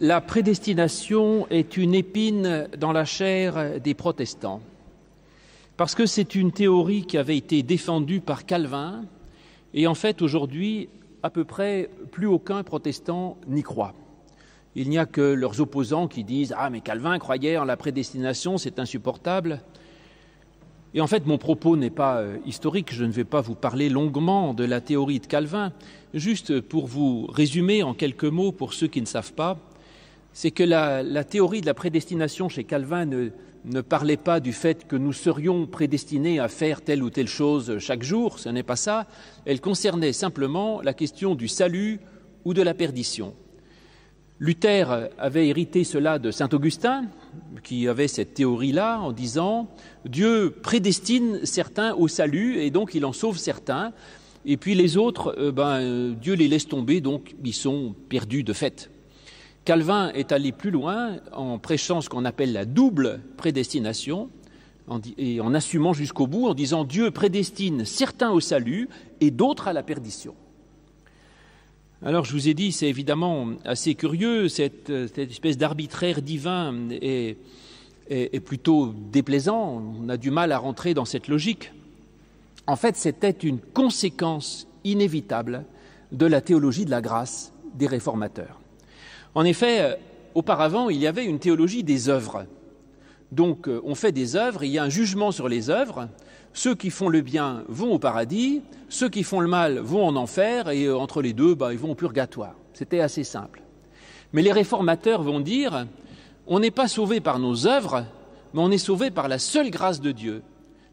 La prédestination est une épine dans la chair des protestants, parce que c'est une théorie qui avait été défendue par Calvin, et en fait aujourd'hui, à peu près plus aucun protestant n'y croit. Il n'y a que leurs opposants qui disent Ah, mais Calvin croyait en la prédestination, c'est insupportable. Et en fait, mon propos n'est pas euh, historique, je ne vais pas vous parler longuement de la théorie de Calvin, juste pour vous résumer en quelques mots pour ceux qui ne savent pas, c'est que la, théorie de la prédestination chez Calvin ne, ne parlait pas du fait que nous serions prédestinés à faire telle ou telle chose chaque jour, ce n'est pas ça, elle concernait simplement la question du salut ou de la perdition. Luther avait hérité cela de saint Augustin, qui avait cette théorie-là en disant Dieu prédestine certains au salut et donc il en sauve certains, et puis les autres, euh, ben, Dieu les laisse tomber, donc ils sont perdus de fait. Calvin est allé plus loin en prêchant ce qu'on appelle la double prédestination et en assumant jusqu'au bout en disant Dieu prédestine certains au salut et d'autres à la perdition. Alors je vous ai dit, c'est évidemment assez curieux, cette, espèce d'arbitraire divin est, est, plutôt déplaisant, on a du mal à rentrer dans cette logique. En fait, c'était une conséquence inévitable de la théologie de la grâce des réformateurs. En effet, auparavant, il y avait une théologie des œuvres. Donc on fait des œuvres, il y a un jugement sur les œuvres, ceux qui font le bien vont au paradis, ceux qui font le mal vont en enfer, et euh, entre les deux, bah, ils vont au purgatoire. C'était assez simple. Mais les réformateurs vont dire on n'est pas sauvé par nos œuvres, mais on est sauvé par la seule grâce de Dieu.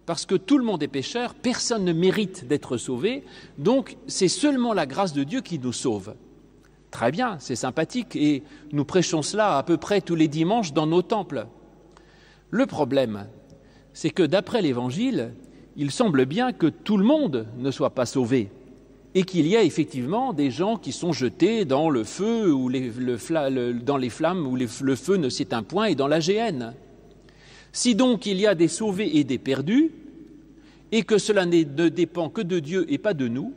Parce que tout le monde est pécheur, personne ne mérite d'être sauvé, donc c'est seulement la grâce de Dieu qui nous sauve. Très bien, c'est sympathique, et nous prêchons cela à peu près tous les dimanches dans nos temples. Le problème, c'est que d'après l'Évangile, il semble bien que tout le monde ne soit pas sauvé et qu'il y a effectivement des gens qui sont jetés dans le feu ou dans les flammes où le feu ne s'éteint point et dans la géhenne. Si donc il y a des sauvés et des perdus, et que cela ne dépend que de Dieu et pas de nous,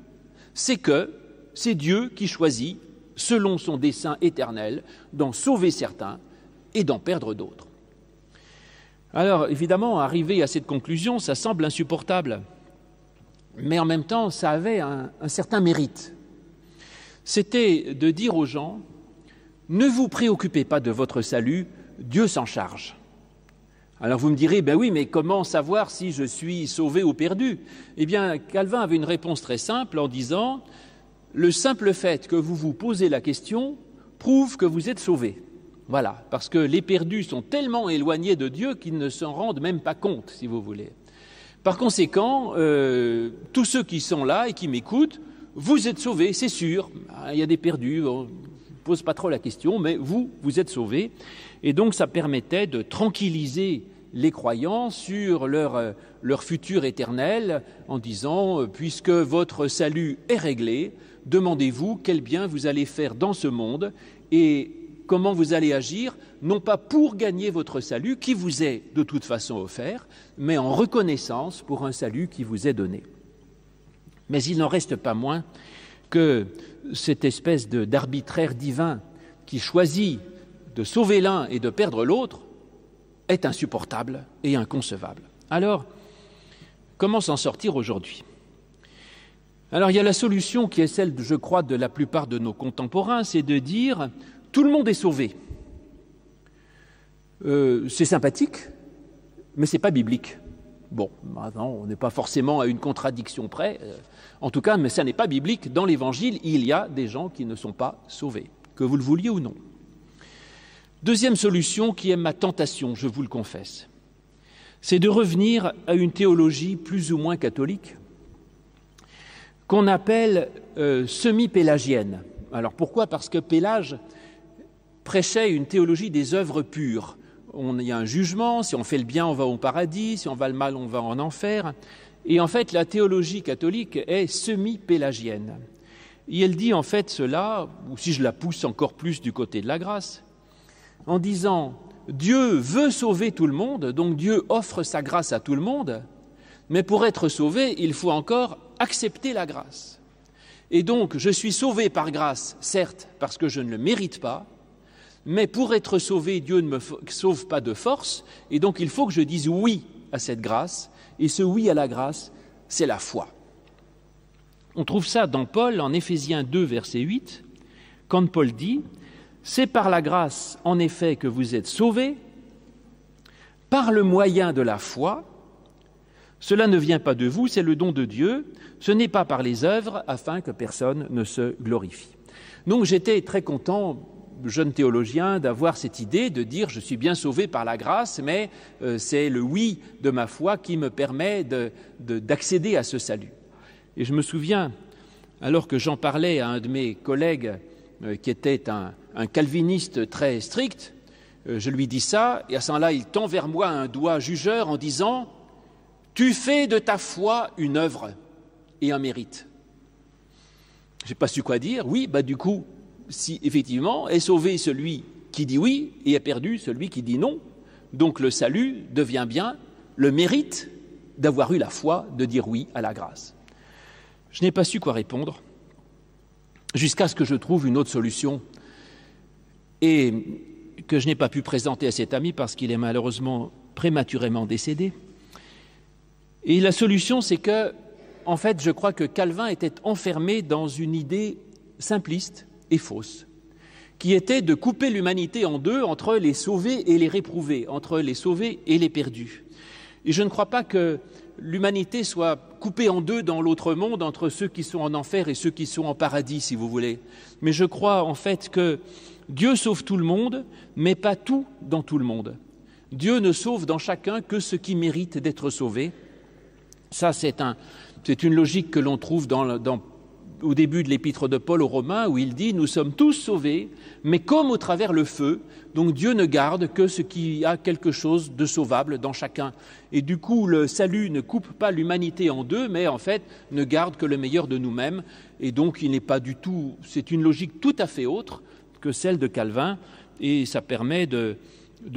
c'est que c'est Dieu qui choisit, selon son dessein éternel, d'en sauver certains et d'en perdre d'autres. Alors, évidemment, arriver à cette conclusion, ça semble insupportable. Mais en même temps, ça avait un, certain mérite. C'était de dire aux gens ne vous préoccupez pas de votre salut, Dieu s'en charge. Alors vous me direz, ben oui, mais comment savoir si je suis sauvé ou perdu? Eh bien, Calvin avait une réponse très simple en disant le simple fait que vous vous posez la question prouve que vous êtes sauvé. Voilà, parce que les perdus sont tellement éloignés de Dieu qu'ils ne s'en rendent même pas compte, si vous voulez. Par conséquent, euh, tous ceux qui sont là et qui m'écoutent, vous êtes sauvés, c'est sûr. Ah, il y a des perdus, on ne pose pas trop la question, mais vous, vous êtes sauvés. Et donc, ça permettait de tranquilliser les croyants sur leur, euh, futur éternel en disant, euh, puisque votre salut est réglé, demandez-vous quel bien vous allez faire dans ce monde et comment vous allez agir, non pas pour gagner votre salut, qui vous est de toute façon offert, mais en reconnaissance pour un salut qui vous est donné. Mais il n'en reste pas moins que cette espèce d'arbitraire divin qui choisit de sauver l'un et de perdre l'autre est insupportable et inconcevable. Alors, comment s'en sortir aujourd'hui? Alors, il y a la solution qui est celle, je crois, de la plupart de nos contemporains, c'est de dire tout le monde est sauvé. Euh, c'est sympathique, mais ce n'est pas biblique. Bon, maintenant, on n'est pas forcément à une contradiction près. Euh, en tout cas, mais ça n'est pas biblique. Dans l'Évangile, il y a des gens qui ne sont pas sauvés, que vous le vouliez ou non. Deuxième solution, qui est ma tentation, je vous le confesse, c'est de revenir à une théologie plus ou moins catholique qu'on appelle euh, semi-pélagienne. Alors pourquoi? Parce que Pélage prêchait une théologie des œuvres pures. On, il y a un jugement, si on fait le bien, on va au paradis, si on va le mal, on va en enfer. Et en fait, la théologie catholique est semi-pélagienne. Et elle dit en fait cela, ou si je la pousse encore plus du côté de la grâce, en disant Dieu veut sauver tout le monde, donc Dieu offre sa grâce à tout le monde, mais pour être sauvé, il faut encore accepter la grâce. Et donc, je suis sauvé par grâce, certes, parce que je ne le mérite pas, mais pour être sauvé, Dieu ne me sauve pas de force, et donc il faut que je dise oui à cette grâce, et ce oui à la grâce, c'est la foi. On trouve ça dans Paul, en Éphésiens 2, verset 8, quand Paul dit C'est par la grâce, en effet, que vous êtes sauvés, par le moyen de la foi. Cela ne vient pas de vous, c'est le don de Dieu. Ce n'est pas par les œuvres, afin que personne ne se glorifie. Donc j'étais très content, jeune théologien, d'avoir cette idée de dire je suis bien sauvé par la grâce, mais euh, c'est le oui de ma foi qui me permet d'accéder de, à ce salut. Et je me souviens, alors que j'en parlais à un de mes collègues euh, qui était un, calviniste très strict, euh, je lui dis ça, et à ce moment-là, il tend vers moi un doigt jugeur en disant Tu fais de ta foi une œuvre et un mérite. Je n'ai pas su quoi dire. Oui, bah du coup, si effectivement est sauvé celui qui dit oui et est perdu celui qui dit non, donc le salut devient bien le mérite d'avoir eu la foi de dire oui à la grâce. Je n'ai pas su quoi répondre jusqu'à ce que je trouve une autre solution et que je n'ai pas pu présenter à cet ami parce qu'il est malheureusement prématurément décédé. Et la solution, c'est que, en fait, je crois que Calvin était enfermé dans une idée simpliste et fausse, qui était de couper l'humanité en deux entre les sauvés et les réprouvés, entre les sauvés et les perdus. Et je ne crois pas que l'humanité soit coupée en deux dans l'autre monde entre ceux qui sont en enfer et ceux qui sont en paradis, si vous voulez. Mais je crois en fait que Dieu sauve tout le monde, mais pas tout dans tout le monde. Dieu ne sauve dans chacun que ce qui mérite d'être sauvé. Ça, c'est un, une logique que l'on trouve au début de l'épître de Paul aux Romains où il dit Nous sommes tous sauvés, mais comme au travers le feu, donc Dieu ne garde que ce qui a quelque chose de sauvable dans chacun. Et du coup, le salut ne coupe pas l'humanité en deux, mais en fait ne garde que le meilleur de nous-mêmes. Et donc, il n'est pas du tout. C'est une logique tout à fait autre que celle de Calvin, et ça permet de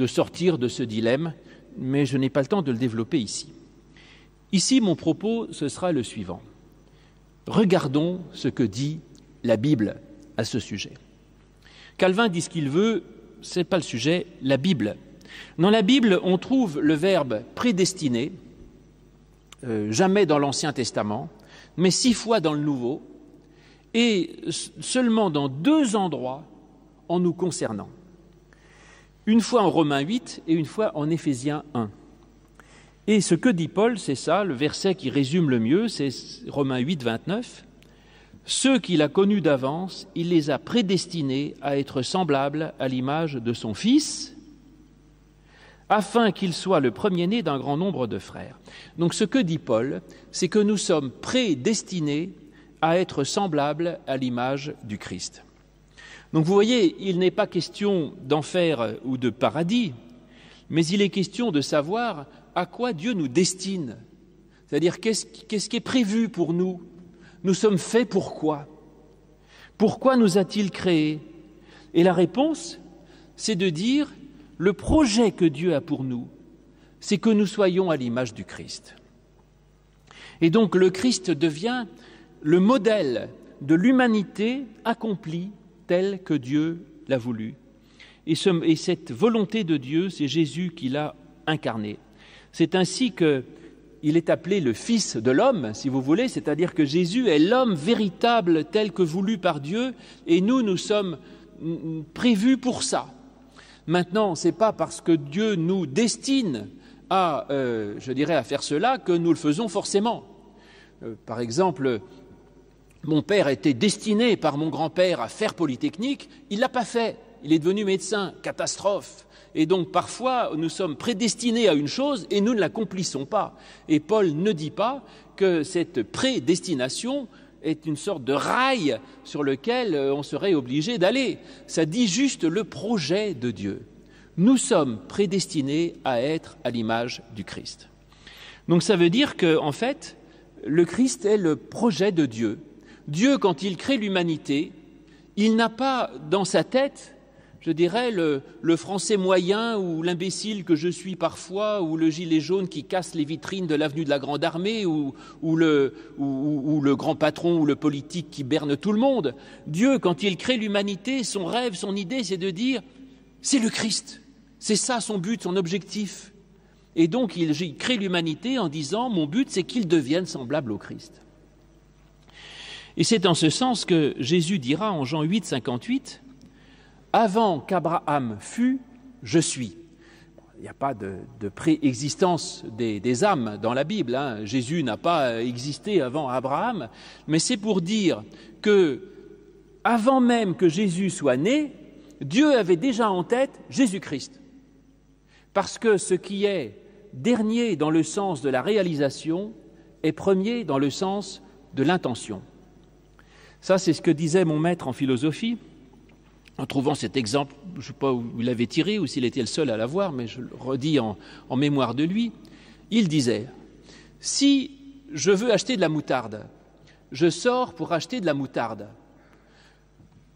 sortir de ce dilemme, mais je n'ai pas le temps de le développer ici. Ici, mon propos, ce sera le suivant. Regardons ce que dit la Bible à ce sujet. Calvin dit ce qu'il veut, ce n'est pas le sujet, la Bible. Dans la Bible, on trouve le verbe prédestiné, euh, jamais dans l'Ancien Testament, mais six fois dans le Nouveau, et seulement dans deux endroits en nous concernant. Une fois en Romains 8 et une fois en Éphésiens 1. Et ce que dit Paul, c'est ça, le verset qui résume le mieux, c'est Romains 8, 29. Ceux qu'il a connus d'avance, il les a prédestinés à être semblables à l'image de son Fils, afin qu'il soit le premier-né d'un grand nombre de frères. Donc ce que dit Paul, c'est que nous sommes prédestinés à être semblables à l'image du Christ. Donc vous voyez, il n'est pas question d'enfer ou de paradis, mais il est question de savoir à quoi Dieu nous destine. C'est-à-dire qu'est-ce qui est prévu pour nous? Nous sommes faits pourquoi Pourquoi nous a-t-il créés? Et la réponse, c'est de dire le projet que Dieu a pour nous, c'est que nous soyons à l'image du Christ. Et donc le Christ devient le modèle de l'humanité accomplie telle que Dieu l'a voulu. Et, et, cette volonté de Dieu, c'est Jésus qui l'a incarnée. C'est ainsi qu'il est appelé le Fils de l'homme, si vous voulez, c'est-à-dire que Jésus est l'homme véritable tel que voulu par Dieu, et nous, nous sommes prévus pour ça. Maintenant, ce n'est pas parce que Dieu nous destine à, euh, je dirais, à faire cela que nous le faisons forcément. Euh, par exemple, mon père était destiné par mon grand-père à faire Polytechnique, il ne l'a pas fait, il est devenu médecin, catastrophe. Et donc parfois, nous sommes prédestinés à une chose et nous ne l'accomplissons pas. Et Paul ne dit pas que cette prédestination est une sorte de rail sur lequel euh, on serait obligé d'aller. Ça dit juste le projet de Dieu. Nous sommes prédestinés à être à l'image du Christ. Donc ça veut dire que, en fait, le Christ est le projet de Dieu. Dieu, quand il crée l'humanité, il n'a pas dans sa tête je dirais, le, français moyen ou l'imbécile que je suis parfois, ou le gilet jaune qui casse les vitrines de l'avenue de la Grande Armée, ou, le, grand patron ou le politique qui berne tout le monde. Dieu, quand il crée l'humanité, son rêve, son idée, c'est de dire c'est le Christ. C'est ça son but, son objectif. Et donc il crée l'humanité en disant mon but c'est qu'il devienne semblable au Christ. Et c'est en ce sens que Jésus dira en Jean 8, 58 Avant qu'Abraham fût, je suis. Il n'y a pas de, préexistence des, âmes dans la Bible. Hein. Jésus n'a pas existé avant Abraham, mais c'est pour dire que, avant même que Jésus soit né, Dieu avait déjà en tête Jésus-Christ. Parce que ce qui est dernier dans le sens de la réalisation est premier dans le sens de l'intention. Ça, c'est ce que disait mon maître en philosophie, en trouvant cet exemple, je ne sais pas où il l'avait tiré ou s'il était le seul à l'avoir, mais je le redis en, mémoire de lui. Il disait Si je veux acheter de la moutarde, je sors pour acheter de la moutarde.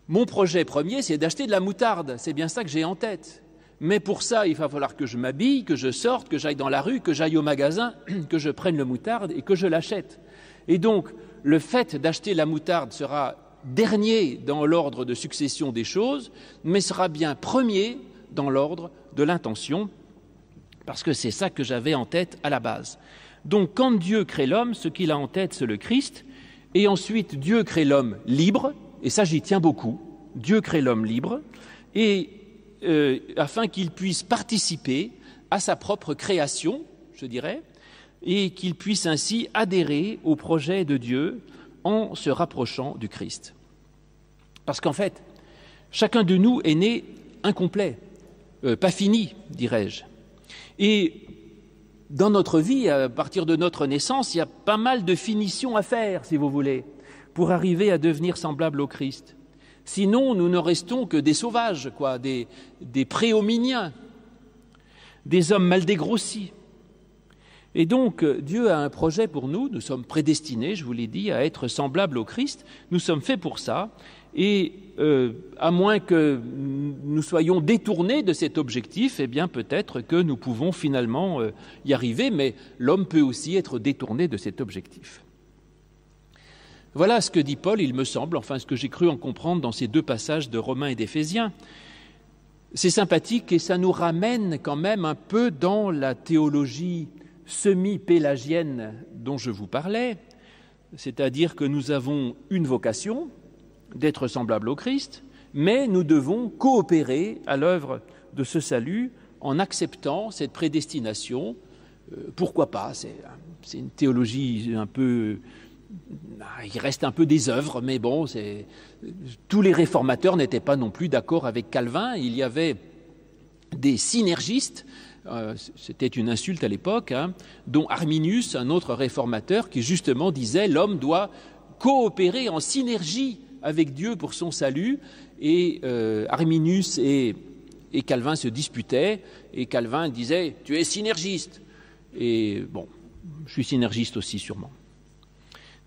Mon projet premier, c'est d'acheter de la moutarde. C'est bien ça que j'ai en tête. Mais pour ça, il va falloir que je m'habille, que je sorte, que j'aille dans la rue, que j'aille au magasin, que je prenne le moutarde et que je l'achète. Et donc, le fait d'acheter la moutarde sera dernier dans l'ordre de succession des choses, mais sera bien premier dans l'ordre de l'intention, parce que c'est ça que j'avais en tête à la base. Donc quand Dieu crée l'homme, ce qu'il a en tête, c'est le Christ, et ensuite Dieu crée l'homme libre, et ça j'y tiens beaucoup, Dieu crée l'homme libre, et euh, afin qu'il puisse participer à sa propre création, je dirais, et qu'il puisse ainsi adhérer au projet de Dieu en se rapprochant du Christ. Parce qu'en fait, chacun de nous est né incomplet, euh, pas fini, dirais-je. Et dans notre vie, à partir de notre naissance, il y a pas mal de finitions à faire, si vous voulez, pour arriver à devenir semblable au Christ. Sinon, nous ne restons que des sauvages, quoi, des, des préhominiens, des hommes mal dégrossis. Et donc, euh, Dieu a un projet pour nous, nous sommes prédestinés, je vous l'ai dit, à être semblables au Christ, nous sommes faits pour ça, et euh, à moins que nous soyons détournés de cet objectif, eh bien peut-être que nous pouvons finalement euh, y arriver, mais l'homme peut aussi être détourné de cet objectif. Voilà ce que dit Paul, il me semble, enfin ce que j'ai cru en comprendre dans ces deux passages de Romains et d'Éphésiens. C'est sympathique et ça nous ramène quand même un peu dans la théologie semi-pélagienne dont je vous parlais, c'est-à-dire que nous avons une vocation d'être semblable au Christ, mais nous devons coopérer à l'œuvre de ce salut en acceptant cette prédestination. Euh, pourquoi pas C'est une théologie un peu il reste un peu des œuvres, mais bon, tous les réformateurs n'étaient pas non plus d'accord avec Calvin. Il y avait des synergistes euh, c'était une insulte à l'époque, hein, dont Arminius, un autre réformateur, qui justement disait l'homme doit coopérer en synergie avec Dieu pour son salut, et euh, Arminius et, et, Calvin se disputaient, et Calvin disait Tu es synergiste. Et bon, je suis synergiste aussi sûrement.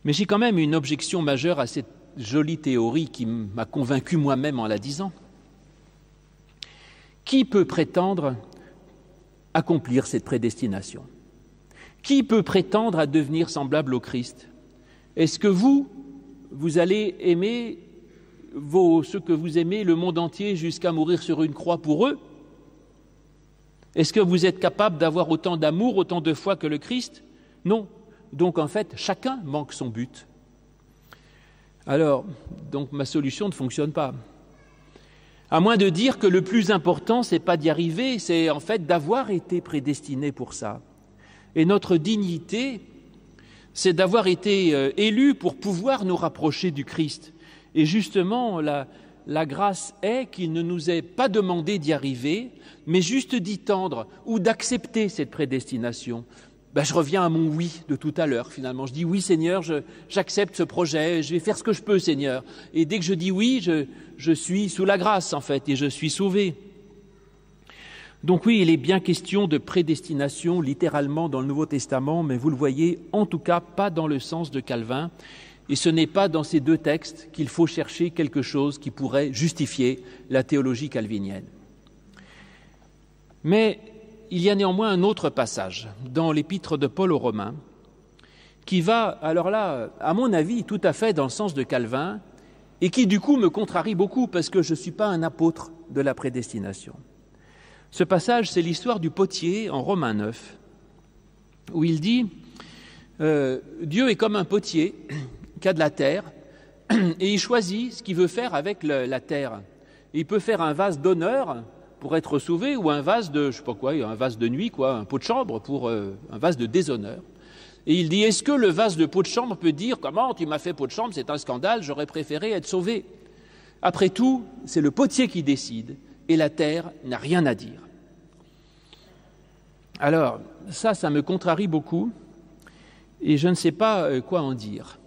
Mais j'ai quand même une objection majeure à cette jolie théorie qui m'a convaincu moi-même en la disant. Qui peut prétendre accomplir cette prédestination. Qui peut prétendre à devenir semblable au Christ? Est-ce que vous, vous allez aimer ceux que vous aimez, le monde entier, jusqu'à mourir sur une croix pour eux? Est-ce que vous êtes capable d'avoir autant d'amour, autant de foi que le Christ? Non. Donc en fait, chacun manque son but. Alors, donc ma solution ne fonctionne pas. À moins de dire que le plus important, c'est pas d'y arriver, c'est en fait d'avoir été prédestiné pour ça. Et notre dignité, c'est d'avoir été euh, élu pour pouvoir nous rapprocher du Christ. Et justement, la, grâce est qu'il ne nous est pas demandé d'y arriver, mais juste d'y tendre ou d'accepter cette prédestination. Ben, je reviens à mon oui de tout à l'heure, finalement. Je dis oui, Seigneur, j'accepte ce projet, je vais faire ce que je peux, Seigneur. Et dès que je dis oui, je, je suis sous la grâce, en fait, et je suis sauvé. Donc oui, il est bien question de prédestination, littéralement, dans le Nouveau Testament, mais vous le voyez, en tout cas, pas dans le sens de Calvin. Et ce n'est pas dans ces deux textes qu'il faut chercher quelque chose qui pourrait justifier la théologie calvinienne. Mais il y a néanmoins un autre passage dans l'épître de Paul aux Romains qui va, alors là, à mon avis, tout à fait dans le sens de Calvin, et qui du coup me contrarie beaucoup parce que je ne suis pas un apôtre de la prédestination. Ce passage, c'est l'histoire du potier en Romains 9, où il dit euh, Dieu est comme un potier qui a de la terre et il choisit ce qu'il veut faire avec la terre. Il peut faire un vase d'honneur pour être sauvé ou un vase de, je sais pas quoi, un vase de nuit, quoi, un pot de chambre pour euh, un vase de déshonneur. Et il dit Est-ce que le vase de pot de chambre peut dire Comment tu m'as fait pot de chambre C'est un scandale, j'aurais préféré être sauvé? Après tout, c'est le potier qui décide et la terre n'a rien à dire. Alors, ça, ça me contrarie beaucoup et je ne sais pas euh, quoi en dire.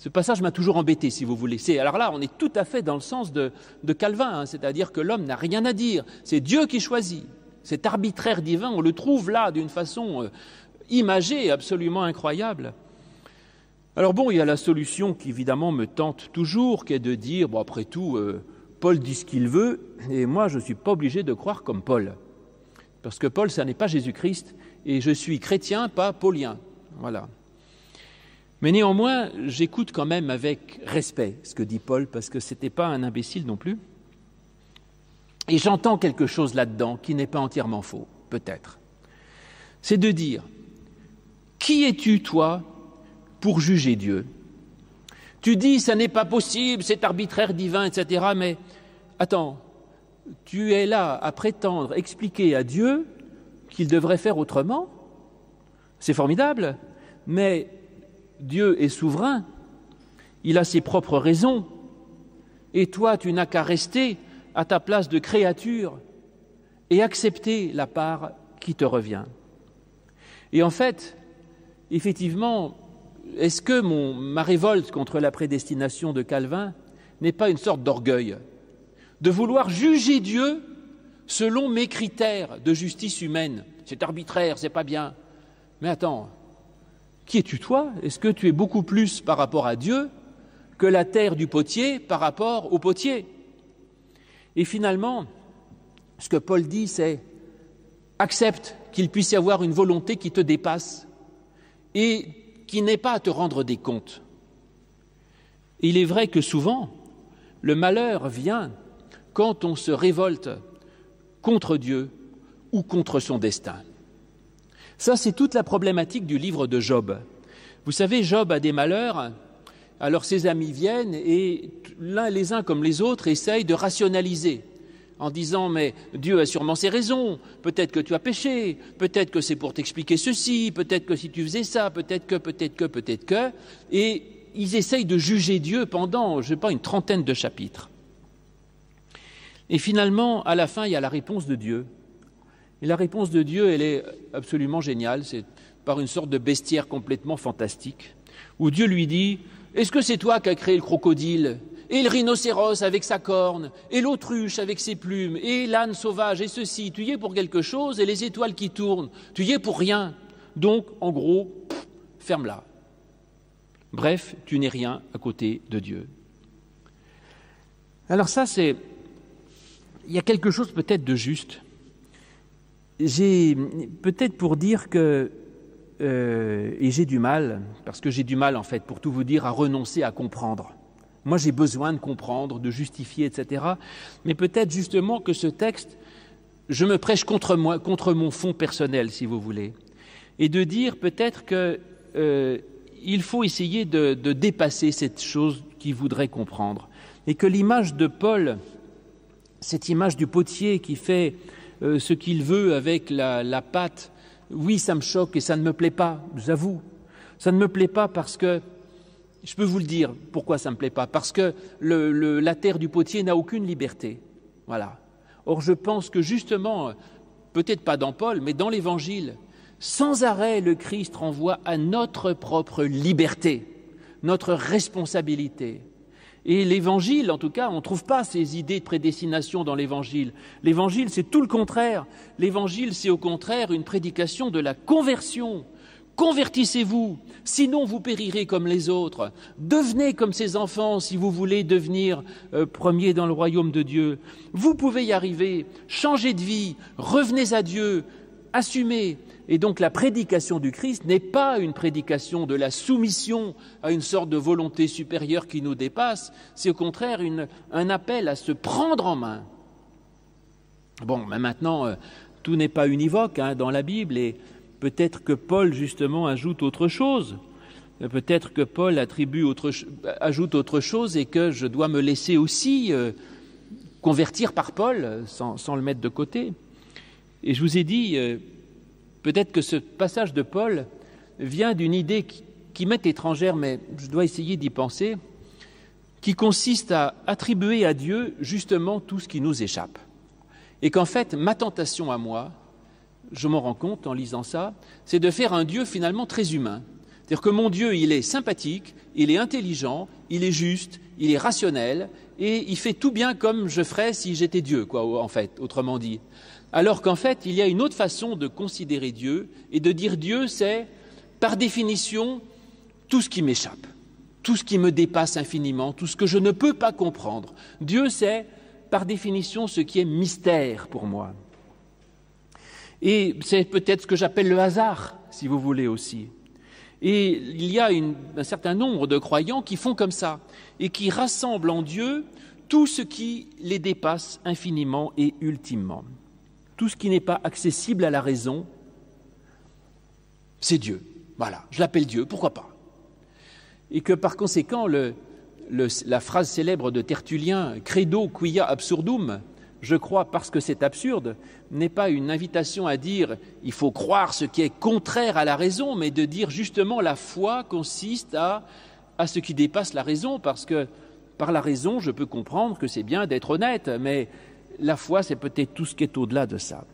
Ce passage m'a toujours embêté, si vous voulez. alors là, on est tout à fait dans le sens de, Calvin, hein, c'est-à-dire que l'homme n'a rien à dire. C'est Dieu qui choisit. Cet arbitraire divin, on le trouve là d'une façon euh, imagée, absolument incroyable. Alors bon, il y a la solution qui évidemment me tente toujours, qui est de dire, bon après tout, euh, Paul dit ce qu'il veut, et moi je ne suis pas obligé de croire comme Paul. Parce que Paul, ça n'est pas Jésus-Christ, et je suis chrétien, pas paulien. Voilà. Mais néanmoins, j'écoute quand même avec respect ce que dit Paul, parce que ce n'était pas un imbécile non plus. Et j'entends quelque chose là-dedans qui n'est pas entièrement faux, peut-être. C'est de dire, qui es-tu, toi, pour juger Dieu? Tu dis, ça n'est pas possible, c'est arbitraire divin, etc. Mais attends, tu es là à prétendre expliquer à Dieu qu'il devrait faire autrement? C'est formidable, mais Dieu est souverain, il a ses propres raisons, et toi tu n'as qu'à rester à ta place de créature et accepter la part qui te revient. Et en fait, effectivement, est-ce que ma révolte contre la prédestination de Calvin n'est pas une sorte d'orgueil de vouloir juger Dieu selon mes critères de justice humaine? C'est arbitraire, c'est pas bien. Mais attends, qui es-tu toi? Est-ce que tu es beaucoup plus par rapport à Dieu que la terre du potier par rapport au potier? Et finalement, ce que Paul dit, c'est accepte qu'il puisse y avoir une volonté qui te dépasse et qui n'est pas à te rendre des comptes. il est vrai que souvent, le malheur vient quand on se révolte contre Dieu ou contre son destin. Ça, c'est toute la problématique du livre de Job. Vous savez, Job a des malheurs, alors ses amis viennent et l'un les uns comme les autres essayent de rationaliser en disant mais Dieu a sûrement ses raisons, peut-être que tu as péché, peut-être que c'est pour t'expliquer ceci, peut-être que si tu faisais ça, peut-être que, peut-être que, peut-être que, et ils essayent de juger Dieu pendant, je ne sais pas, une trentaine de chapitres. Et finalement, à la fin, il y a la réponse de Dieu. Et la réponse de Dieu, elle est absolument géniale. C'est par une sorte de bestiaire complètement fantastique, où Dieu lui dit Est-ce que c'est toi qui as créé le crocodile et le rhinocéros avec sa corne, et l'autruche avec ses plumes, et l'âne sauvage, et ceci, tu y es pour quelque chose, et les étoiles qui tournent, tu y es pour rien. Donc, en gros, ferme-la. Bref, tu n'es rien à côté de Dieu. Alors ça, c'est il y a quelque chose peut-être de juste. J'ai peut-être pour dire que, euh, et j'ai du mal, parce que j'ai du mal en fait, pour tout vous dire, à renoncer à comprendre. Moi j'ai besoin de comprendre, de justifier, etc. Mais peut-être justement que ce texte, je me prêche contre moi, contre mon fond personnel, si vous voulez, et de dire peut-être qu'il euh, faut essayer de, de dépasser cette chose qu'il voudrait comprendre, et que l'image de Paul cette image du potier qui fait euh, ce qu'il veut avec la, pâte, oui, ça me choque et ça ne me plaît pas, j'avoue. Ça ne me plaît pas parce que, je peux vous le dire, pourquoi ça ne me plaît pas? Parce que la terre du potier n'a aucune liberté. Voilà. Or, je pense que justement, peut-être pas dans Paul, mais dans l'Évangile, sans arrêt, le Christ renvoie à notre propre liberté, notre responsabilité. Et l'évangile, en tout cas, on ne trouve pas ces idées de prédestination dans l'évangile. L'évangile, c'est tout le contraire. L'évangile, c'est au contraire une prédication de la conversion. Convertissez-vous, sinon vous périrez comme les autres. Devenez comme ces enfants si vous voulez devenir euh, premier dans le royaume de Dieu. Vous pouvez y arriver. Changez de vie, revenez à Dieu, assumer. Et donc la prédication du Christ n'est pas une prédication de la soumission à une sorte de volonté supérieure qui nous dépasse, c'est au contraire un appel à se prendre en main. Bon, mais maintenant, euh, tout n'est pas univoque hein, dans la Bible et peut-être que Paul justement ajoute autre chose. Euh, peut-être que Paul attribue autre, ajoute autre chose et que je dois me laisser aussi euh, convertir par Paul sans, sans, le mettre de côté. Et je vous ai dit, Peut-être que ce passage de Paul vient d'une idée qui, m'est étrangère, mais je dois essayer d'y penser, qui consiste à attribuer à Dieu justement tout ce qui nous échappe. Et qu'en fait, ma tentation à moi, je m'en rends compte en lisant ça, c'est de faire un Dieu finalement très humain. C'est-à-dire que mon Dieu, il est sympathique, il est intelligent, il est juste, il est rationnel, et il fait tout bien comme je ferais si j'étais Dieu, quoi, en fait, autrement dit. Alors qu'en fait, il y a une autre façon de considérer Dieu et de dire Dieu, c'est par définition tout ce qui m'échappe, tout ce qui me dépasse infiniment, tout ce que je ne peux pas comprendre. Dieu, c'est par définition ce qui est mystère pour moi. Et c'est peut-être ce que j'appelle le hasard, si vous voulez aussi. Et il y a un certain nombre de croyants qui font comme ça et qui rassemblent en Dieu tout ce qui les dépasse infiniment et ultimement tout ce qui n'est pas accessible à la raison, c'est Dieu. Voilà, je l'appelle Dieu, pourquoi pas Et que par conséquent, la phrase célèbre de Tertullien, credo quia absurdum, je crois parce que c'est absurde, n'est pas une invitation à dire il faut croire ce qui est contraire à la raison, mais de dire justement la foi consiste à, à ce qui dépasse la raison, parce que par la raison, je peux comprendre que c'est bien d'être honnête, mais la foi, c'est peut-être tout ce qui est au-delà de ça.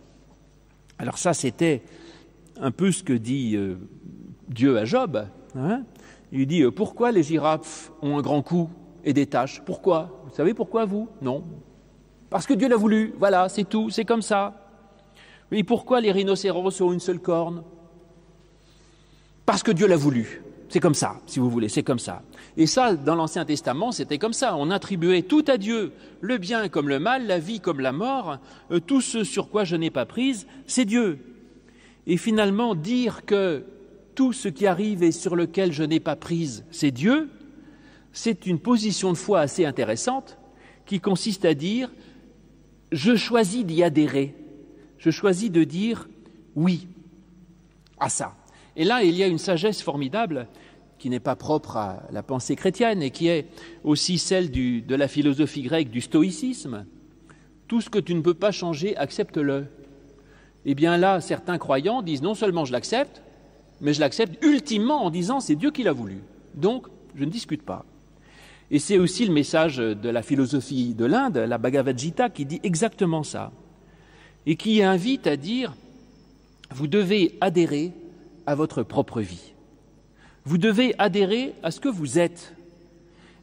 Alors ça, c'était un peu ce que dit euh, Dieu à Job. Hein. Il dit, euh, pourquoi les girafes ont un grand cou et des taches? Pourquoi? Vous savez pourquoi vous? Non. Parce que Dieu l'a voulu. Voilà, c'est tout, c'est comme ça. Et pourquoi les rhinocéros ont une seule corne? Parce que Dieu l'a voulu. C'est comme ça, si vous voulez, c'est comme ça. Et ça, dans l'Ancien Testament, c'était comme ça. On attribuait tout à Dieu, le bien comme le mal, la vie comme la mort, euh, tout ce sur quoi je n'ai pas prise, c'est Dieu. Et finalement, dire que tout ce qui arrive et sur lequel je n'ai pas prise, c'est Dieu, c'est une position de foi assez intéressante qui consiste à dire je choisis d'y adhérer, je choisis de dire oui à ça. Et là, il y a une sagesse formidable qui n'est pas propre à la pensée chrétienne et qui est aussi celle de la philosophie grecque du stoïcisme. Tout ce que tu ne peux pas changer, accepte-le. Eh bien là, certains croyants disent non seulement je l'accepte, mais je l'accepte ultimement en disant c'est Dieu qui l'a voulu. Donc, je ne discute pas. Et c'est aussi le message de la philosophie de l'Inde, la Bhagavad Gita, qui dit exactement ça. Et qui invite à dire vous devez adhérer à votre propre vie. Vous devez adhérer à ce que vous êtes.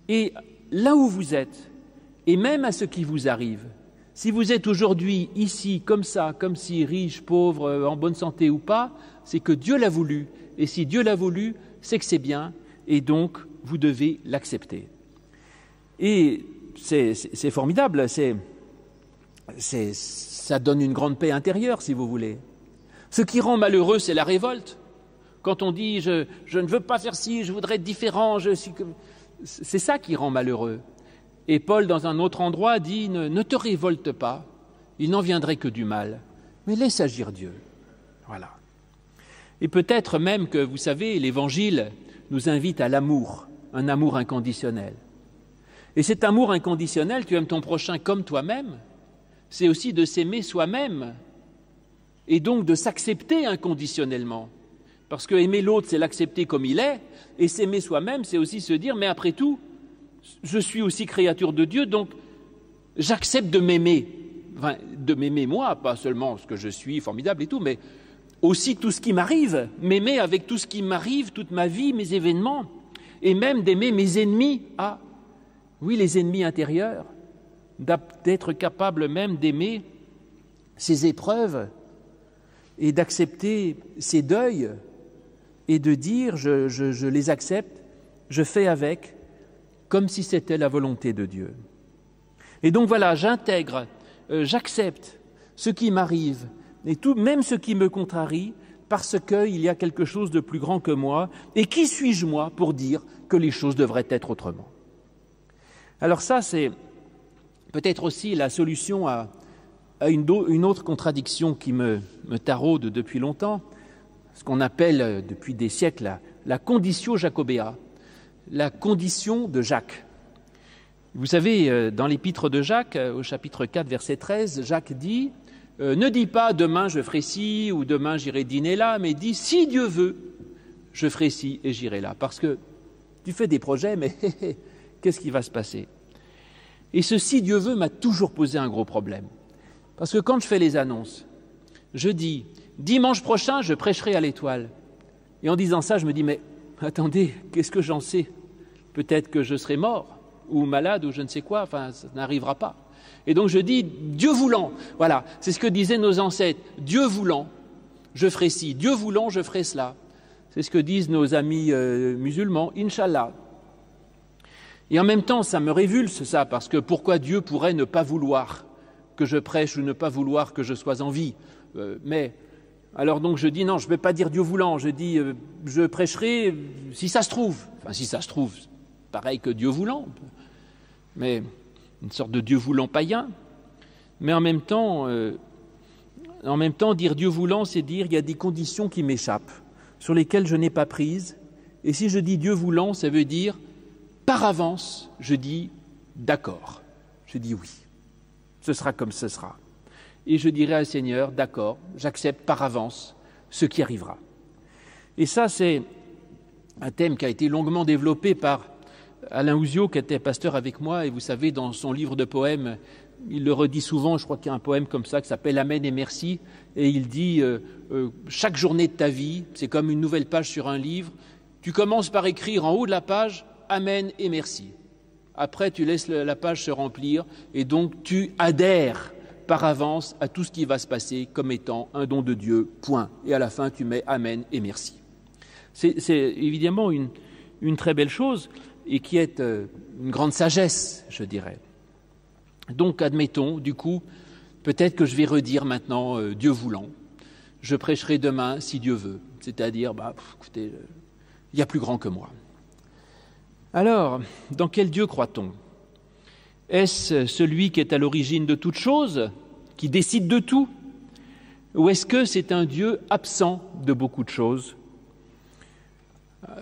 Et là où vous êtes, et même à ce qui vous arrive, si vous êtes aujourd'hui ici comme ça, comme si riche, pauvre, en bonne santé ou pas, c'est que Dieu l'a voulu. Et si Dieu l'a voulu, c'est que c'est bien, et donc vous devez l'accepter. Et c'est formidable, ça donne une grande paix intérieure, si vous voulez. Ce qui rend malheureux, c'est la révolte. Quand on dit je, ne veux pas faire ci, je voudrais être différent, c'est ça qui rend malheureux. Et Paul, dans un autre endroit, dit ne, ne te révolte pas, il n'en viendrait que du mal, mais laisse agir Dieu. Voilà. Et peut-être même que, vous savez, l'Évangile nous invite à l'amour, un amour inconditionnel. Et cet amour inconditionnel, tu aimes ton prochain comme toi-même, c'est aussi de s'aimer soi-même et donc de s'accepter inconditionnellement. Parce que aimer l'autre, c'est l'accepter comme il est, et s'aimer soi-même, c'est aussi se dire, mais après tout, je suis aussi créature de Dieu, donc j'accepte de m'aimer, de m'aimer moi, pas seulement ce que je suis, formidable et tout, mais aussi tout ce qui m'arrive, m'aimer avec tout ce qui m'arrive, toute ma vie, mes événements, et même d'aimer mes ennemis, ah, oui, les ennemis intérieurs, d'être capable même d'aimer ces épreuves et d'accepter ces deuils et de dire je, les accepte, je fais avec, comme si c'était la volonté de Dieu. Et donc voilà, j'intègre, euh, j'accepte ce qui m'arrive, et tout, même ce qui me contrarie, parce qu'il y a quelque chose de plus grand que moi, et qui suis-je moi pour dire que les choses devraient être autrement? Alors ça, c'est peut-être aussi la solution à, une, autre contradiction qui me, taraude depuis longtemps, ce qu'on appelle euh, depuis des siècles la, la conditio jacobea, la condition de Jacques. Vous savez, euh, dans l'épître de Jacques, euh, au chapitre 4, verset 13, Jacques dit Ne dis pas demain je ferai ci ou demain j'irai dîner là, mais dis si Dieu veut, je ferai ci et j'irai là. Parce que tu fais des projets, mais qu'est-ce qui va se passer? Et ce si Dieu veut m'a toujours posé un gros problème. Parce que quand je fais les annonces, je dis dimanche prochain, je prêcherai à l'étoile. Et en disant ça, je me dis mais attendez, qu'est-ce que j'en sais? Peut-être que je serai mort ou malade ou je ne sais quoi, enfin, ça n'arrivera pas. Et donc je dis Dieu voulant. Voilà, c'est ce que disaient nos ancêtres. Dieu voulant, je ferai ci. Dieu voulant, je ferai cela. C'est ce que disent nos amis euh, musulmans, Inch'Allah. Et en même temps, ça me révulse ça, parce que pourquoi Dieu pourrait ne pas vouloir que je prêche ou ne pas vouloir que je sois en vie? Euh, mais alors donc je dis non, je ne vais pas dire Dieu voulant, je dis euh, je prêcherai si ça se trouve. Enfin, si ça se trouve, pareil que Dieu voulant, mais une sorte de Dieu voulant païen. Mais en même temps, euh, en même temps, dire Dieu voulant, c'est dire il y a des conditions qui m'échappent, sur lesquelles je n'ai pas prise. Et si je dis Dieu voulant, ça veut dire par avance, je dis d'accord, je dis oui ce sera comme ce sera. Et je dirai au Seigneur, d'accord, j'accepte par avance ce qui arrivera. Et ça, c'est un thème qui a été longuement développé par Alain Ouzio, qui était pasteur avec moi, et vous savez, dans son livre de poèmes, il le redit souvent, je crois qu'il y a un poème comme ça qui s'appelle Amen et merci, et il dit euh, euh, chaque journée de ta vie, c'est comme une nouvelle page sur un livre, tu commences par écrire en haut de la page Amen et merci. Après, tu laisses la page se remplir et donc tu adhères par avance à tout ce qui va se passer comme étant un don de Dieu, point. Et à la fin, tu mets Amen et merci. C'est évidemment une, très belle chose et qui est euh, une grande sagesse, je dirais. Donc, admettons, du coup, peut-être que je vais redire maintenant, euh, Dieu voulant, je prêcherai demain si Dieu veut. C'est-à-dire, bah, écoutez, il y a plus grand que moi. Alors, dans quel Dieu croit-on? Est-ce celui qui est à l'origine de toute chose, qui décide de tout Ou est-ce que c'est un Dieu absent de beaucoup de choses?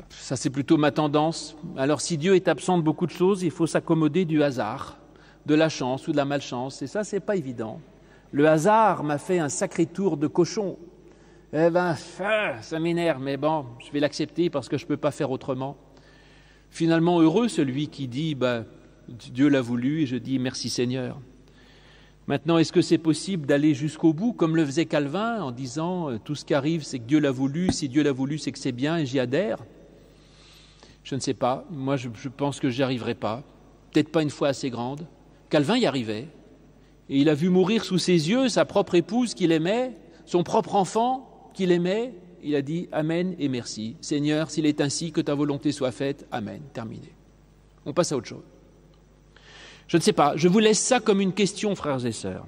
Ça, c'est plutôt ma tendance. Alors, si Dieu est absent de beaucoup de choses, il faut s'accommoder du hasard, de la chance ou de la malchance. Et ça, c'est pas évident. Le hasard m'a fait un sacré tour de cochon. Eh ben, ça m'énerve, mais bon, je vais l'accepter parce que je ne peux pas faire autrement. Finalement, heureux celui qui dit bah, Dieu l'a voulu et je dis merci Seigneur. Maintenant, est-ce que c'est possible d'aller jusqu'au bout, comme le faisait Calvin, en disant euh, tout ce qui arrive, c'est que Dieu l'a voulu, si Dieu l'a voulu, c'est que c'est bien et j'y adhère? Je ne sais pas. Moi, je, pense que j'y arriverai pas. Peut-être pas une fois assez grande. Calvin y arrivait. Et il a vu mourir sous ses yeux sa propre épouse qu'il aimait, son propre enfant qu'il aimait, il a dit Amen et merci. Seigneur, s'il est ainsi, que ta volonté soit faite. Amen. Terminé. On passe à autre chose. Je ne sais pas, je vous laisse ça comme une question, frères et sœurs.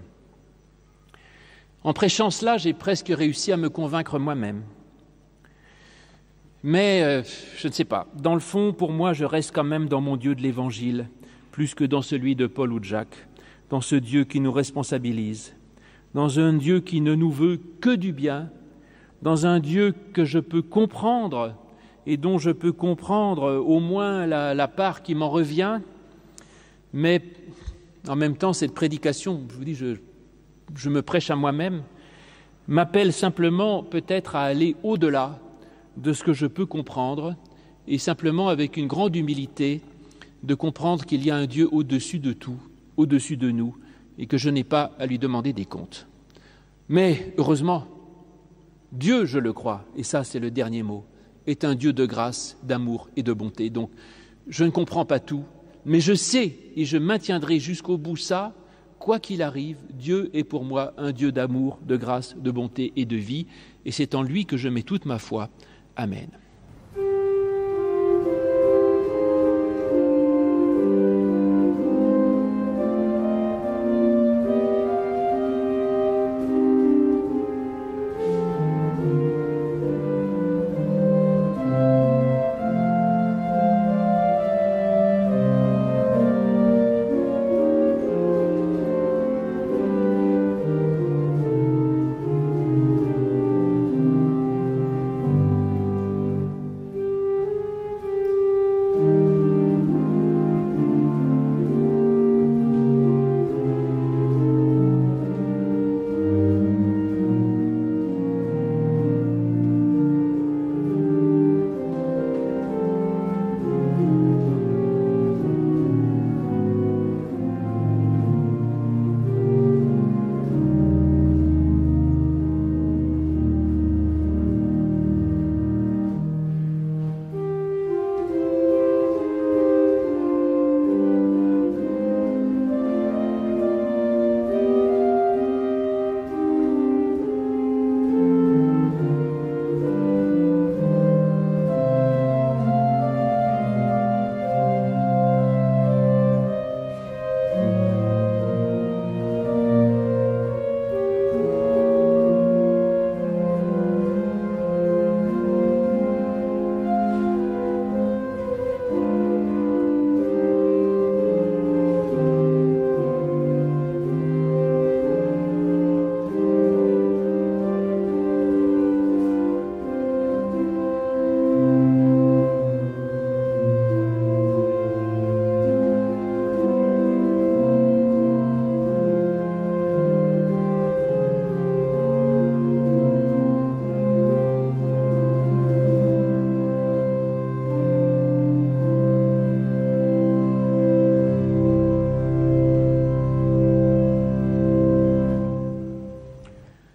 En prêchant cela, j'ai presque réussi à me convaincre moi-même. Mais euh, je ne sais pas, dans le fond, pour moi, je reste quand même dans mon Dieu de l'Évangile, plus que dans celui de Paul ou de Jacques, dans ce Dieu qui nous responsabilise, dans un Dieu qui ne nous veut que du bien dans un Dieu que je peux comprendre et dont je peux comprendre au moins la, part qui m'en revient, mais en même temps, cette prédication, je vous dis, je, me prêche à moi-même, m'appelle simplement peut-être à aller au-delà de ce que je peux comprendre et simplement avec une grande humilité de comprendre qu'il y a un Dieu au-dessus de tout, au-dessus de nous, et que je n'ai pas à lui demander des comptes. Mais heureusement, Dieu, je le crois, et ça c'est le dernier mot, est un Dieu de grâce, d'amour et de bonté. Donc, je ne comprends pas tout, mais je sais et je maintiendrai jusqu'au bout ça, quoi qu'il arrive, Dieu est pour moi un Dieu d'amour, de grâce, de bonté et de vie, et c'est en lui que je mets toute ma foi. Amen.